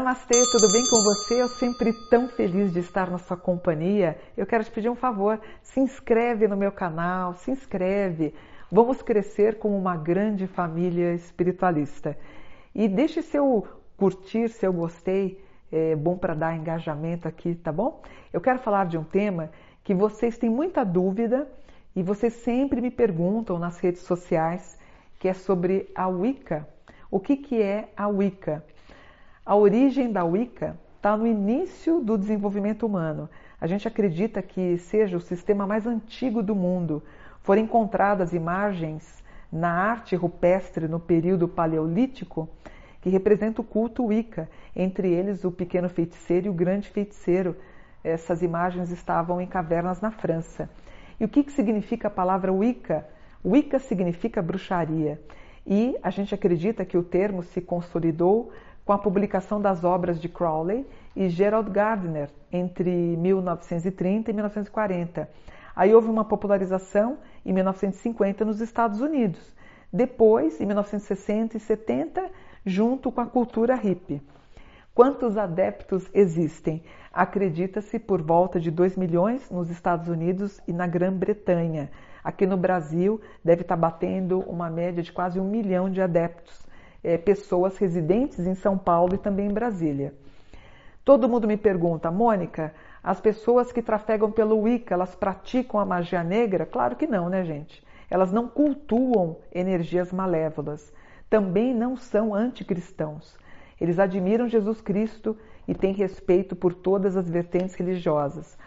Namastê, tudo bem com você? Eu sempre tão feliz de estar na sua companhia. Eu quero te pedir um favor, se inscreve no meu canal, se inscreve. Vamos crescer como uma grande família espiritualista. E deixe seu curtir, seu gostei, é bom para dar engajamento aqui, tá bom? Eu quero falar de um tema que vocês têm muita dúvida e vocês sempre me perguntam nas redes sociais, que é sobre a Wicca. O que, que é a Wicca? A origem da Wicca está no início do desenvolvimento humano. A gente acredita que seja o sistema mais antigo do mundo. Foram encontradas imagens na arte rupestre no período paleolítico que representa o culto Wicca, entre eles o pequeno feiticeiro e o grande feiticeiro. Essas imagens estavam em cavernas na França. E o que, que significa a palavra Wicca? Wicca significa bruxaria. E a gente acredita que o termo se consolidou com a publicação das obras de Crowley e Gerald Gardner entre 1930 e 1940. Aí houve uma popularização em 1950 nos Estados Unidos. Depois, em 1960 e 70, junto com a cultura hippie. Quantos adeptos existem? Acredita-se por volta de 2 milhões nos Estados Unidos e na Grã-Bretanha. Aqui no Brasil deve estar batendo uma média de quase um milhão de adeptos é, pessoas residentes em São Paulo e também em Brasília. Todo mundo me pergunta, Mônica, as pessoas que trafegam pelo Wicca, elas praticam a magia negra? Claro que não, né, gente? Elas não cultuam energias malévolas. Também não são anticristãos. Eles admiram Jesus Cristo e têm respeito por todas as vertentes religiosas.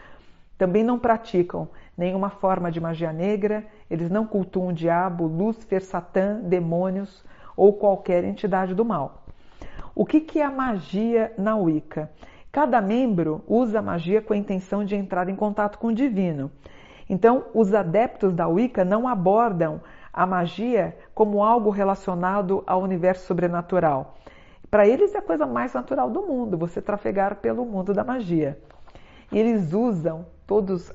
Também não praticam nenhuma forma de magia negra, eles não cultuam o diabo, Lúcifer, Satã, demônios, ou qualquer entidade do mal. O que, que é a magia na Wicca? Cada membro usa a magia com a intenção de entrar em contato com o divino. Então, os adeptos da Wicca não abordam a magia como algo relacionado ao universo sobrenatural. Para eles é a coisa mais natural do mundo, você trafegar pelo mundo da magia. E eles usam,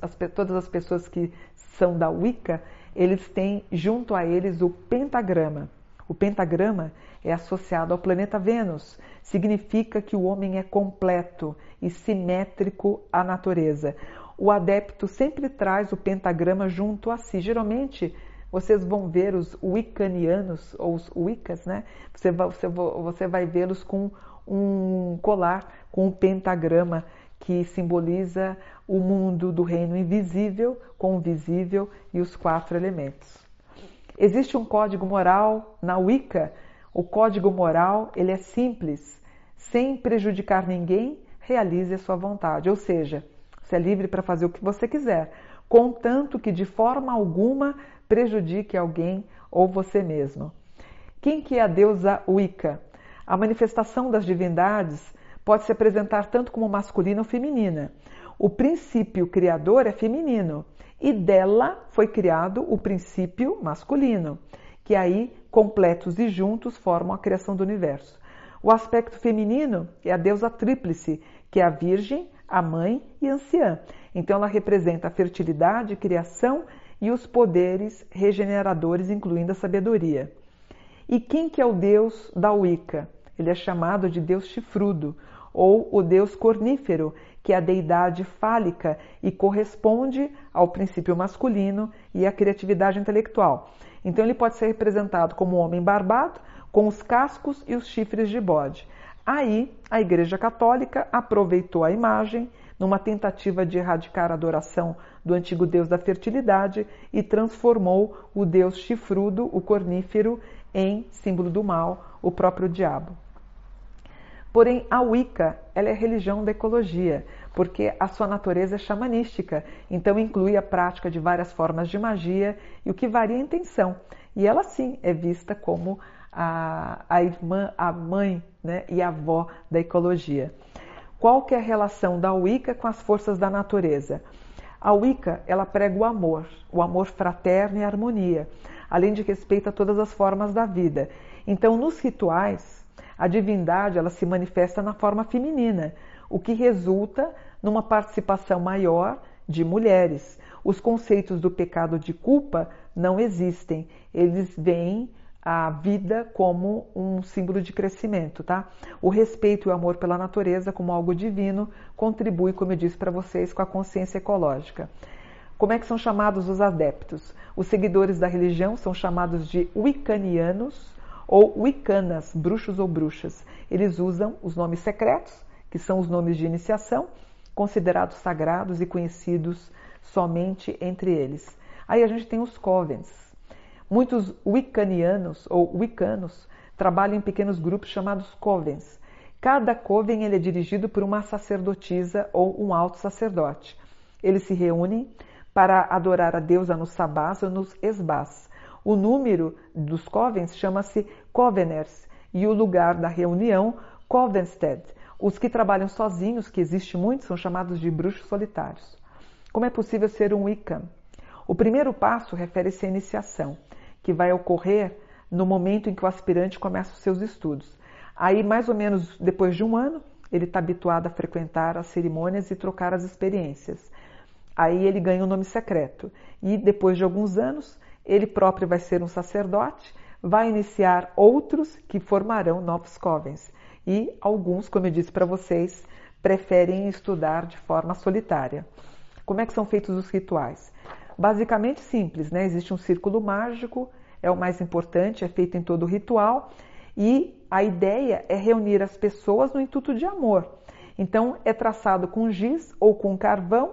as, todas as pessoas que são da Wicca, eles têm junto a eles o pentagrama. O pentagrama é associado ao planeta Vênus. Significa que o homem é completo e simétrico à natureza. O adepto sempre traz o pentagrama junto a si. Geralmente, vocês vão ver os Wiccanianos, ou os Wiccas, né? Você vai, você, vai vê-los com um colar com um pentagrama que simboliza o mundo do reino invisível com o visível e os quatro elementos. Existe um código moral na Wicca. O código moral ele é simples, sem prejudicar ninguém, realize a sua vontade. Ou seja, você é livre para fazer o que você quiser, contanto que de forma alguma prejudique alguém ou você mesmo. Quem que é a deusa Wicca? A manifestação das divindades pode se apresentar tanto como masculina ou feminina. O princípio criador é feminino e dela foi criado o princípio masculino, que aí, completos e juntos, formam a criação do universo. O aspecto feminino é a deusa tríplice, que é a Virgem, a Mãe e a Anciã. Então, ela representa a fertilidade, criação e os poderes regeneradores, incluindo a sabedoria. E quem que é o deus da Wicca? Ele é chamado de deus chifrudo, ou o deus cornífero, que é a deidade fálica e corresponde ao princípio masculino e à criatividade intelectual. Então ele pode ser representado como um homem barbado, com os cascos e os chifres de bode. Aí a Igreja Católica aproveitou a imagem numa tentativa de erradicar a adoração do antigo deus da fertilidade e transformou o deus chifrudo, o cornífero, em símbolo do mal, o próprio diabo. Porém, a Wicca ela é religião da ecologia, porque a sua natureza é xamanística, então inclui a prática de várias formas de magia e o que varia a intenção. E ela sim é vista como a, a irmã, a mãe né, e a avó da ecologia. Qual que é a relação da Wicca com as forças da natureza? A Wicca ela prega o amor, o amor fraterno e harmonia, além de respeito a todas as formas da vida. Então, nos rituais, a divindade ela se manifesta na forma feminina, o que resulta numa participação maior de mulheres. Os conceitos do pecado de culpa não existem, eles vêm a vida como um símbolo de crescimento, tá? O respeito e o amor pela natureza como algo divino contribui, como eu disse para vocês, com a consciência ecológica. Como é que são chamados os adeptos? Os seguidores da religião são chamados de Wiccanianos ou Wiccanas, bruxos ou bruxas. Eles usam os nomes secretos, que são os nomes de iniciação, considerados sagrados e conhecidos somente entre eles. Aí a gente tem os covens. Muitos wiccanianos ou wiccanos trabalham em pequenos grupos chamados covens. Cada coven ele é dirigido por uma sacerdotisa ou um alto sacerdote. Eles se reúnem para adorar a deusa nos sabás ou nos esbás. O número dos covens chama-se coveners e o lugar da reunião covenstead. Os que trabalham sozinhos, que existe muito, são chamados de bruxos solitários. Como é possível ser um Wiccan? O primeiro passo refere-se à iniciação, que vai ocorrer no momento em que o aspirante começa os seus estudos. Aí, mais ou menos depois de um ano, ele está habituado a frequentar as cerimônias e trocar as experiências. Aí ele ganha um nome secreto. E depois de alguns anos, ele próprio vai ser um sacerdote, vai iniciar outros que formarão novos covens. E alguns, como eu disse para vocês, preferem estudar de forma solitária. Como é que são feitos os rituais? Basicamente simples, né? Existe um círculo mágico, é o mais importante, é feito em todo o ritual, e a ideia é reunir as pessoas no intuito de amor. Então, é traçado com giz ou com carvão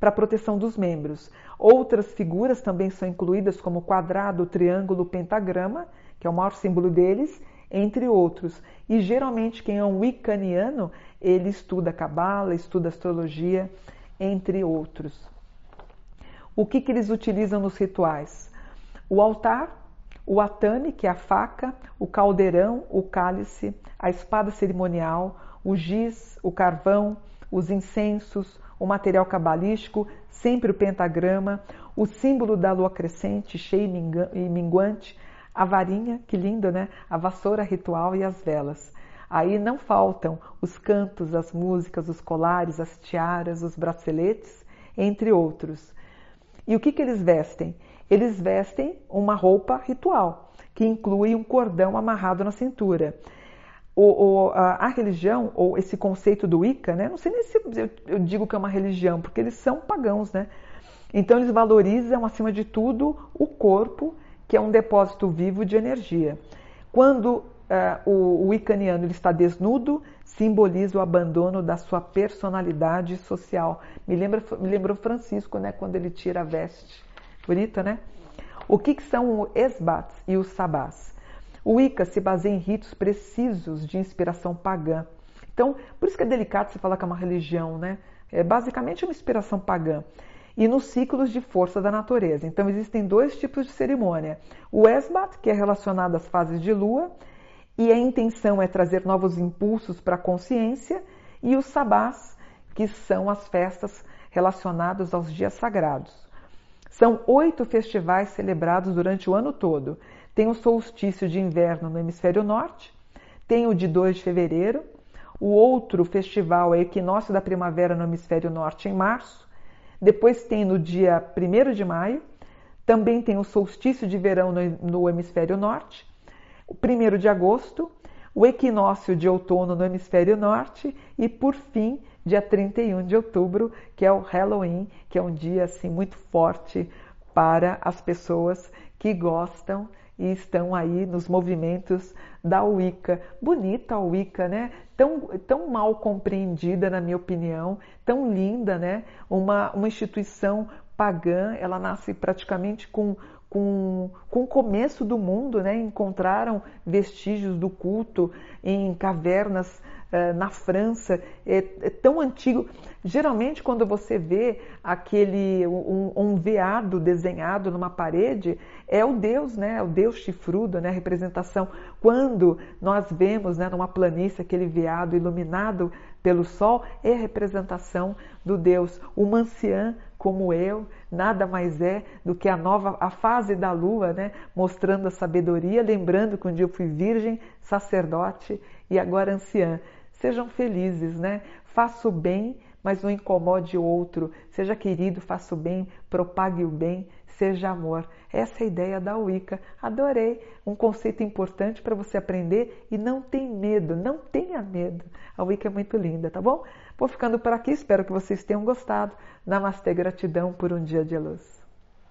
para proteção dos membros. Outras figuras também são incluídas, como quadrado, triângulo, pentagrama, que é o maior símbolo deles, entre outros. E geralmente quem é um wiccaniano, ele estuda cabala, estuda astrologia, entre outros. O que, que eles utilizam nos rituais? O altar, o atame, que é a faca, o caldeirão, o cálice, a espada cerimonial, o giz, o carvão, os incensos, o material cabalístico, sempre o pentagrama, o símbolo da lua crescente, cheia e minguante, a varinha, que linda, né? A vassoura ritual e as velas. Aí não faltam os cantos, as músicas, os colares, as tiaras, os braceletes, entre outros. E o que, que eles vestem? Eles vestem uma roupa ritual, que inclui um cordão amarrado na cintura. O, o, a, a, religião, ou esse conceito do Wicca, né? não sei nem se eu, eu, digo que é uma religião, porque eles são pagãos, né? Então eles valorizam, acima de tudo, o corpo, que é um depósito vivo de energia. Quando uh, o, o Wiccaniano ele está desnudo, simboliza o abandono da sua personalidade social. Me lembra, me lembrou Francisco, né, quando ele tira a veste. Bonita, né? O que, que são os esbats e os sabás? O Wicca se baseia em ritos precisos de inspiração pagã. Então, por isso que é delicado você falar que é uma religião, né? É basicamente uma inspiração pagã. E nos ciclos de força da natureza. Então, existem dois tipos de cerimônia. O esbat, que é relacionado às fases de lua, e a intenção é trazer novos impulsos para a consciência, e os sabás, que são as festas relacionadas aos dias sagrados. São oito festivais celebrados durante o ano todo. Tem o solstício de inverno no hemisfério norte, tem o de 2 de fevereiro, o outro festival é o equinócio da primavera no hemisfério norte em março, depois tem no dia 1 de maio, também tem o solstício de verão no, hemisfério norte, o 1 de agosto, o equinócio de outono no hemisfério norte e, por fim, dia 31 de outubro, que é o Halloween, que é um dia assim muito forte para as pessoas que gostam e estão aí nos movimentos da Wicca. Bonita a Wicca, né? Tão, tão mal compreendida, na minha opinião, tão linda, né? Uma, uma instituição pagã, ela nasce praticamente com, com, com o começo do mundo, né? encontraram vestígios do culto em cavernas na França, é, é, tão antigo. Geralmente, quando você vê aquele um, um, veado desenhado numa parede, é o Deus, né? O Deus chifrudo, né? A representação. Quando nós vemos, né, numa planície aquele veado iluminado pelo sol, é a representação do Deus. O manciã como eu, nada mais é do que a nova a fase da lua, né, mostrando a sabedoria, lembrando que um dia eu fui virgem, sacerdote e agora anciã. Sejam felizes, né? Faça o bem mas não incomode o outro. Seja querido, faça o bem, propague o bem, seja amor. Essa é a ideia da Wicca. Adorei. Um conceito importante para você aprender e não tem medo, não tenha medo. A Wicca é muito linda, tá bom? Vou ficando por aqui, espero que vocês tenham gostado. Namastê, gratidão por um dia de luz.